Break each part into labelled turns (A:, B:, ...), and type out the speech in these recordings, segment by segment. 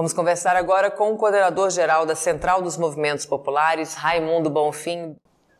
A: Vamos conversar agora com o coordenador-geral da Central dos Movimentos Populares, Raimundo Bonfim.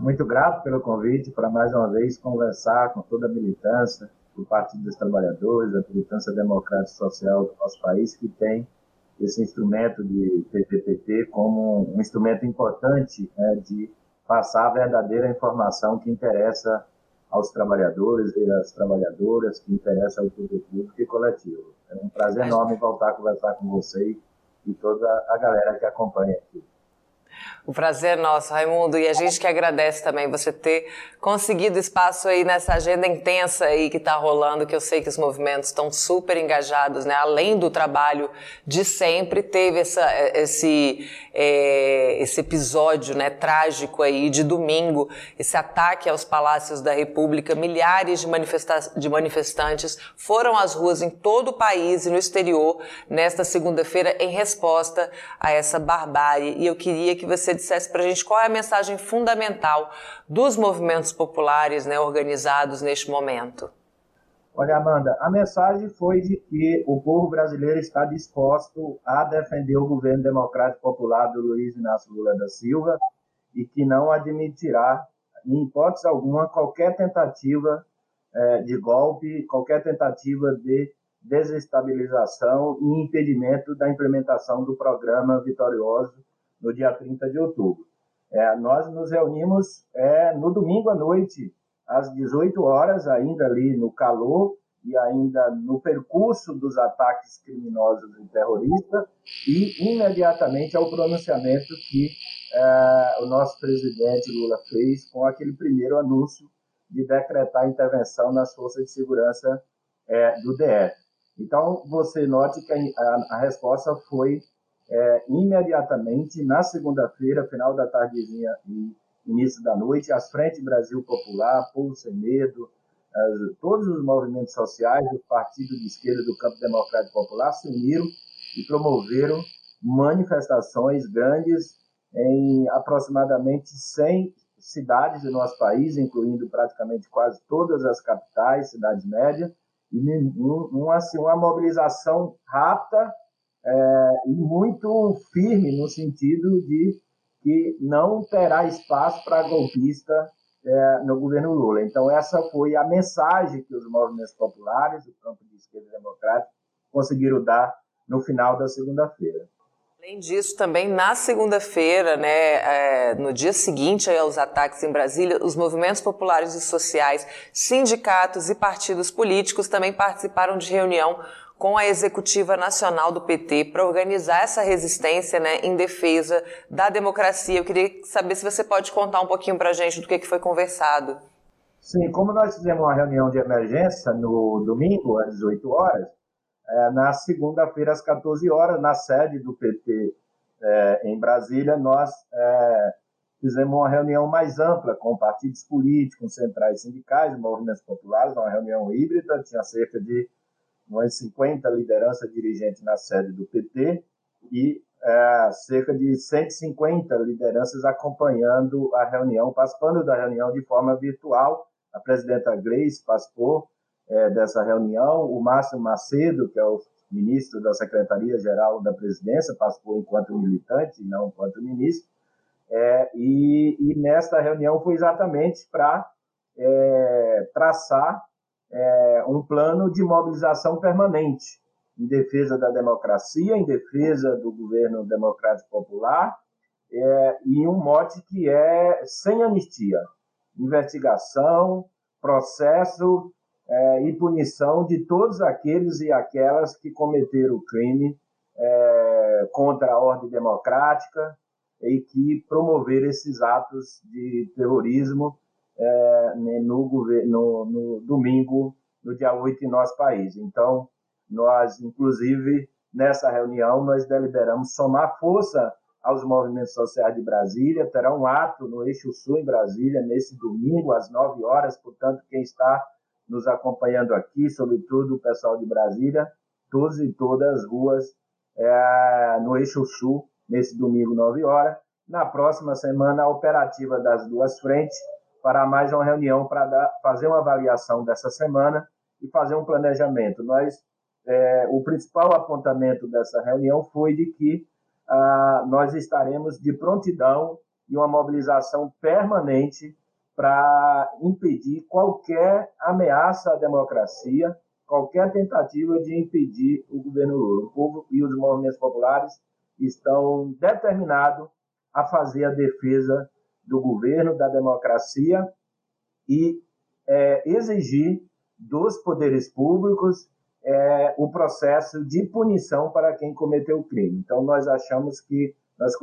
B: Muito grato pelo convite para mais uma vez conversar com toda a militância do Partido dos Trabalhadores, a militância democrática e social do nosso país, que tem esse instrumento de PPPT como um instrumento importante né, de passar a verdadeira informação que interessa aos trabalhadores e às trabalhadoras, que interessa ao poder público e coletivo. É um prazer enorme voltar a conversar com você e toda a galera que acompanha aqui.
A: O prazer é nosso, Raimundo, e a gente que agradece também você ter conseguido espaço aí nessa agenda intensa aí que está rolando, que eu sei que os movimentos estão super engajados, né? Além do trabalho de sempre, teve essa, esse, é, esse episódio, né, trágico aí de domingo, esse ataque aos palácios da República, milhares de, manifesta de manifestantes foram às ruas em todo o país e no exterior nesta segunda-feira em resposta a essa barbárie. E eu queria que você dissesse para a gente qual é a mensagem fundamental dos movimentos populares né, organizados neste momento.
B: Olha, Amanda, a mensagem foi de que o povo brasileiro está disposto a defender o governo democrático popular do Luiz Inácio Lula da Silva e que não admitirá, em hipótese alguma, qualquer tentativa é, de golpe, qualquer tentativa de desestabilização e impedimento da implementação do programa vitorioso no dia 30 de outubro. É, nós nos reunimos é, no domingo à noite, às 18 horas, ainda ali no calor e ainda no percurso dos ataques criminosos e terroristas, e imediatamente ao pronunciamento que é, o nosso presidente Lula fez com aquele primeiro anúncio de decretar intervenção nas forças de segurança é, do DF. Então, você note que a, a resposta foi é, imediatamente na segunda-feira, final da tardezinha e início da noite, as Frente Brasil Popular, Povo Sem Medo, as, todos os movimentos sociais, o partido de esquerda do Campo Democrático Popular se uniram e promoveram manifestações grandes em aproximadamente 100 cidades do nosso país, incluindo praticamente quase todas as capitais, cidades médias, e assim, uma mobilização rápida é, e muito firme no sentido de que não terá espaço para golpista é, no governo Lula. Então, essa foi a mensagem que os movimentos populares, o campo de esquerda democrática, conseguiram dar no final da segunda-feira.
A: Além disso, também na segunda-feira, né, é, no dia seguinte aos ataques em Brasília, os movimentos populares e sociais, sindicatos e partidos políticos também participaram de reunião com a executiva nacional do PT para organizar essa resistência né, em defesa da democracia. Eu queria saber se você pode contar um pouquinho para a gente do que, que foi conversado.
B: Sim, como nós fizemos uma reunião de emergência no domingo, às 18 horas, é, na segunda-feira, às 14 horas, na sede do PT é, em Brasília, nós é, fizemos uma reunião mais ampla com partidos políticos, centrais sindicais, movimentos populares, uma reunião híbrida, tinha cerca de umas 50 lideranças dirigentes na sede do PT e é, cerca de 150 lideranças acompanhando a reunião, participando da reunião de forma virtual. A presidenta Gleice participou é, dessa reunião, o Márcio Macedo, que é o ministro da Secretaria-Geral da Presidência, participou enquanto militante, não enquanto ministro, é, e, e nesta reunião foi exatamente para é, traçar é, um plano de mobilização permanente em defesa da democracia, em defesa do governo democrático popular, é, e um mote que é sem anistia, investigação, processo é, e punição de todos aqueles e aquelas que cometeram crime é, contra a ordem democrática e que promoveram esses atos de terrorismo é, né, no, no, no domingo, no dia 8 em nosso país. Então, nós, inclusive, nessa reunião, nós deliberamos somar força aos movimentos sociais de Brasília. Terá um ato no Eixo Sul, em Brasília, nesse domingo, às 9 horas. Portanto, quem está nos acompanhando aqui, sobretudo o pessoal de Brasília, todos e todas as ruas é, no Eixo Sul, nesse domingo, 9 horas. Na próxima semana, a operativa das duas frentes para mais uma reunião para fazer uma avaliação dessa semana e fazer um planejamento. Nós é, o principal apontamento dessa reunião foi de que ah, nós estaremos de prontidão e uma mobilização permanente para impedir qualquer ameaça à democracia, qualquer tentativa de impedir o governo Lula. O povo e os movimentos populares estão determinados a fazer a defesa do governo, da democracia e é, exigir dos poderes públicos é, o processo de punição para quem cometeu o crime. Então, nós achamos que, nós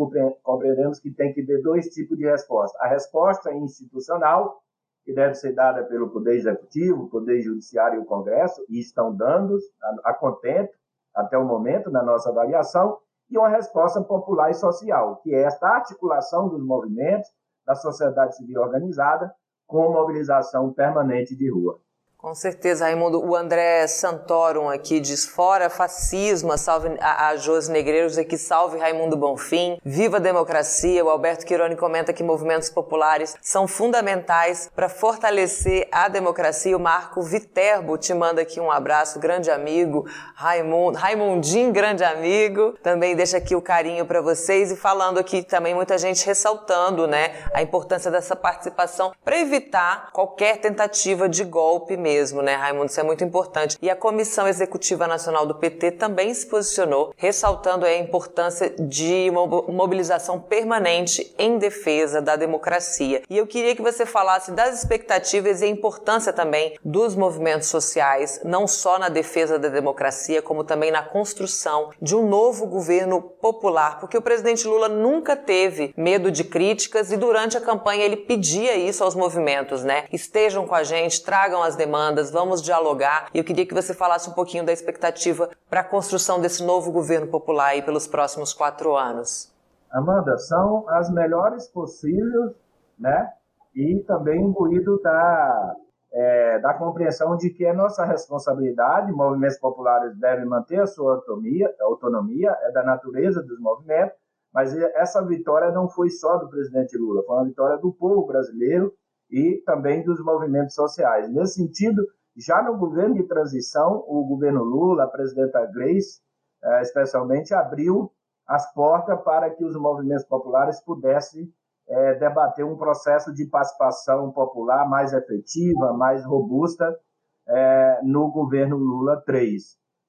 B: compreendemos que tem que ter dois tipos de resposta. A resposta institucional, que deve ser dada pelo Poder Executivo, Poder Judiciário e o Congresso, e estão dando a, a contento até o momento na nossa avaliação, e uma resposta popular e social, que é esta articulação dos movimentos da sociedade civil organizada com mobilização permanente de rua.
A: Com certeza, Raimundo. O André Santorum aqui diz fora fascismo, salve a, a Josi Negreiros aqui, salve Raimundo Bonfim, viva a democracia. O Alberto Quironi comenta que movimentos populares são fundamentais para fortalecer a democracia. O Marco Viterbo te manda aqui um abraço, grande amigo. Raimundo, Raimundinho, grande amigo. Também deixa aqui o carinho para vocês e falando aqui também muita gente ressaltando, né, a importância dessa participação para evitar qualquer tentativa de golpe mesmo mesmo, né, Raimundo? Isso é muito importante. E a Comissão Executiva Nacional do PT também se posicionou, ressaltando a importância de uma mobilização permanente em defesa da democracia. E eu queria que você falasse das expectativas e a importância também dos movimentos sociais, não só na defesa da democracia, como também na construção de um novo governo popular, porque o presidente Lula nunca teve medo de críticas e durante a campanha ele pedia isso aos movimentos, né? Estejam com a gente, tragam as demandas demandas, vamos dialogar. E eu queria que você falasse um pouquinho da expectativa para a construção desse novo governo popular aí pelos próximos quatro anos.
B: Amanda, são as melhores possíveis, né? E também imbuído da, é, da compreensão de que é nossa responsabilidade, movimentos populares devem manter a sua autonomia, autonomia, é da natureza dos movimentos, mas essa vitória não foi só do presidente Lula, foi uma vitória do povo brasileiro e também dos movimentos sociais. Nesse sentido, já no governo de transição, o governo Lula, a presidenta Grace, eh, especialmente, abriu as portas para que os movimentos populares pudessem é, debater um processo de participação popular mais efetiva, mais robusta é, no governo Lula 3.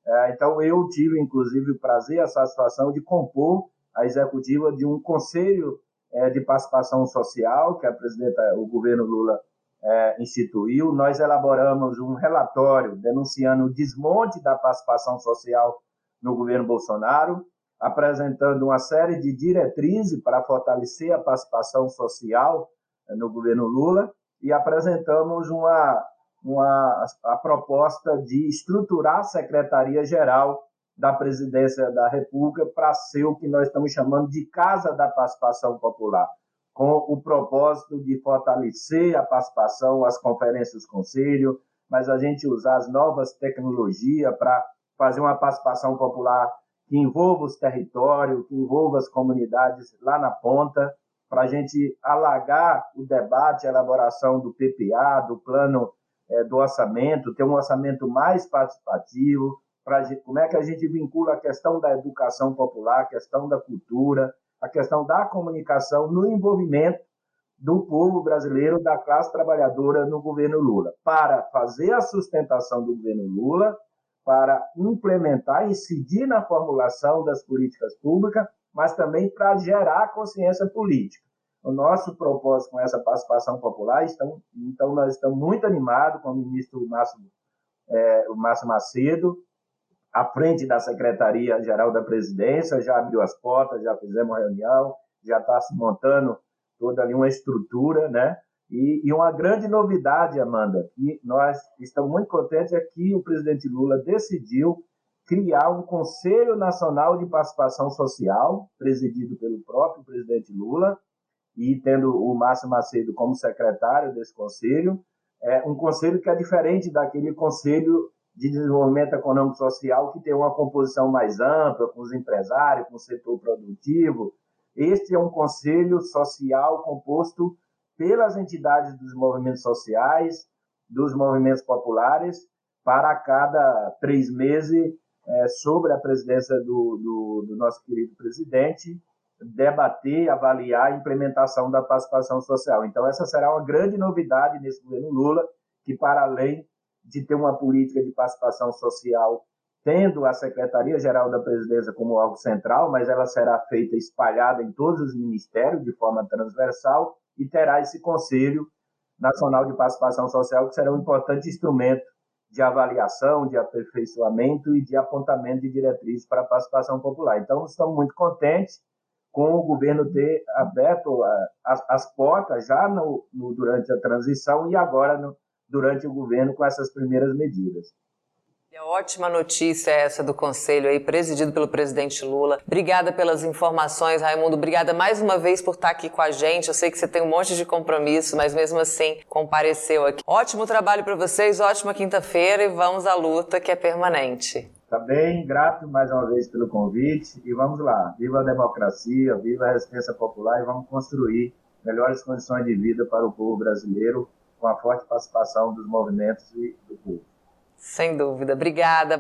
B: É, então, eu tive, inclusive, o prazer, a satisfação de compor a executiva de um conselho é, de participação social que a presidenta, o governo Lula é, instituiu. Nós elaboramos um relatório denunciando o desmonte da participação social no governo Bolsonaro, apresentando uma série de diretrizes para fortalecer a participação social é, no governo Lula e apresentamos uma, uma a proposta de estruturar a Secretaria-Geral da presidência da República para ser o que nós estamos chamando de Casa da Participação Popular, com o propósito de fortalecer a participação, as conferências Conselho, mas a gente usar as novas tecnologias para fazer uma participação popular que envolva os territórios, que envolva as comunidades lá na ponta, para a gente alagar o debate, a elaboração do PPA, do plano é, do orçamento, ter um orçamento mais participativo, como é que a gente vincula a questão da educação popular, a questão da cultura, a questão da comunicação no envolvimento do povo brasileiro, da classe trabalhadora no governo Lula, para fazer a sustentação do governo Lula, para implementar, incidir na formulação das políticas públicas, mas também para gerar consciência política. O nosso propósito com essa participação popular, então, então nós estamos muito animados com o ministro Márcio, é, o Márcio Macedo, à frente da Secretaria-Geral da Presidência, já abriu as portas, já fizemos reunião, já está se montando toda ali uma estrutura, né? E, e, uma grande novidade, Amanda, que nós estamos muito contentes é que o presidente Lula decidiu criar um Conselho Nacional de Participação Social, presidido pelo próprio presidente Lula, e tendo o Márcio Macedo como secretário desse conselho, é um conselho que é diferente daquele conselho de desenvolvimento econômico social que tem uma composição mais ampla, com os empresários, com o setor produtivo. Este é um conselho social composto pelas entidades dos movimentos sociais, dos movimentos populares, para cada três meses é, sobre a presidência do, do, do nosso querido presidente, debater, avaliar a implementação da participação social. Então, essa será uma grande novidade nesse governo Lula, que, para além de ter uma política de participação social, tendo a Secretaria-Geral da Presidência como órgão central, mas ela será feita espalhada em todos os ministérios de forma transversal e terá esse Conselho Nacional de Participação Social, que será um importante instrumento de avaliação, de aperfeiçoamento e de apontamento de diretrizes para a participação popular. Então, estamos muito contentes com o governo ter aberto as, as portas já no, no, durante a transição e agora no, durante o governo com essas primeiras medidas.
A: É ótima notícia essa do Conselho aí, presidido pelo presidente Lula. Obrigada pelas informações, Raimundo. Obrigada mais uma vez por estar aqui com a gente. Eu sei que você tem um monte de compromisso, mas mesmo assim compareceu aqui. Ótimo trabalho para vocês, ótima quinta-feira e vamos à luta que é permanente.
B: Tá bem, grato mais uma vez pelo convite e vamos lá. Viva a democracia, viva a resistência popular e vamos construir melhores condições de vida para o povo brasileiro com a forte participação dos movimentos e do povo.
A: Sem dúvida. Obrigada.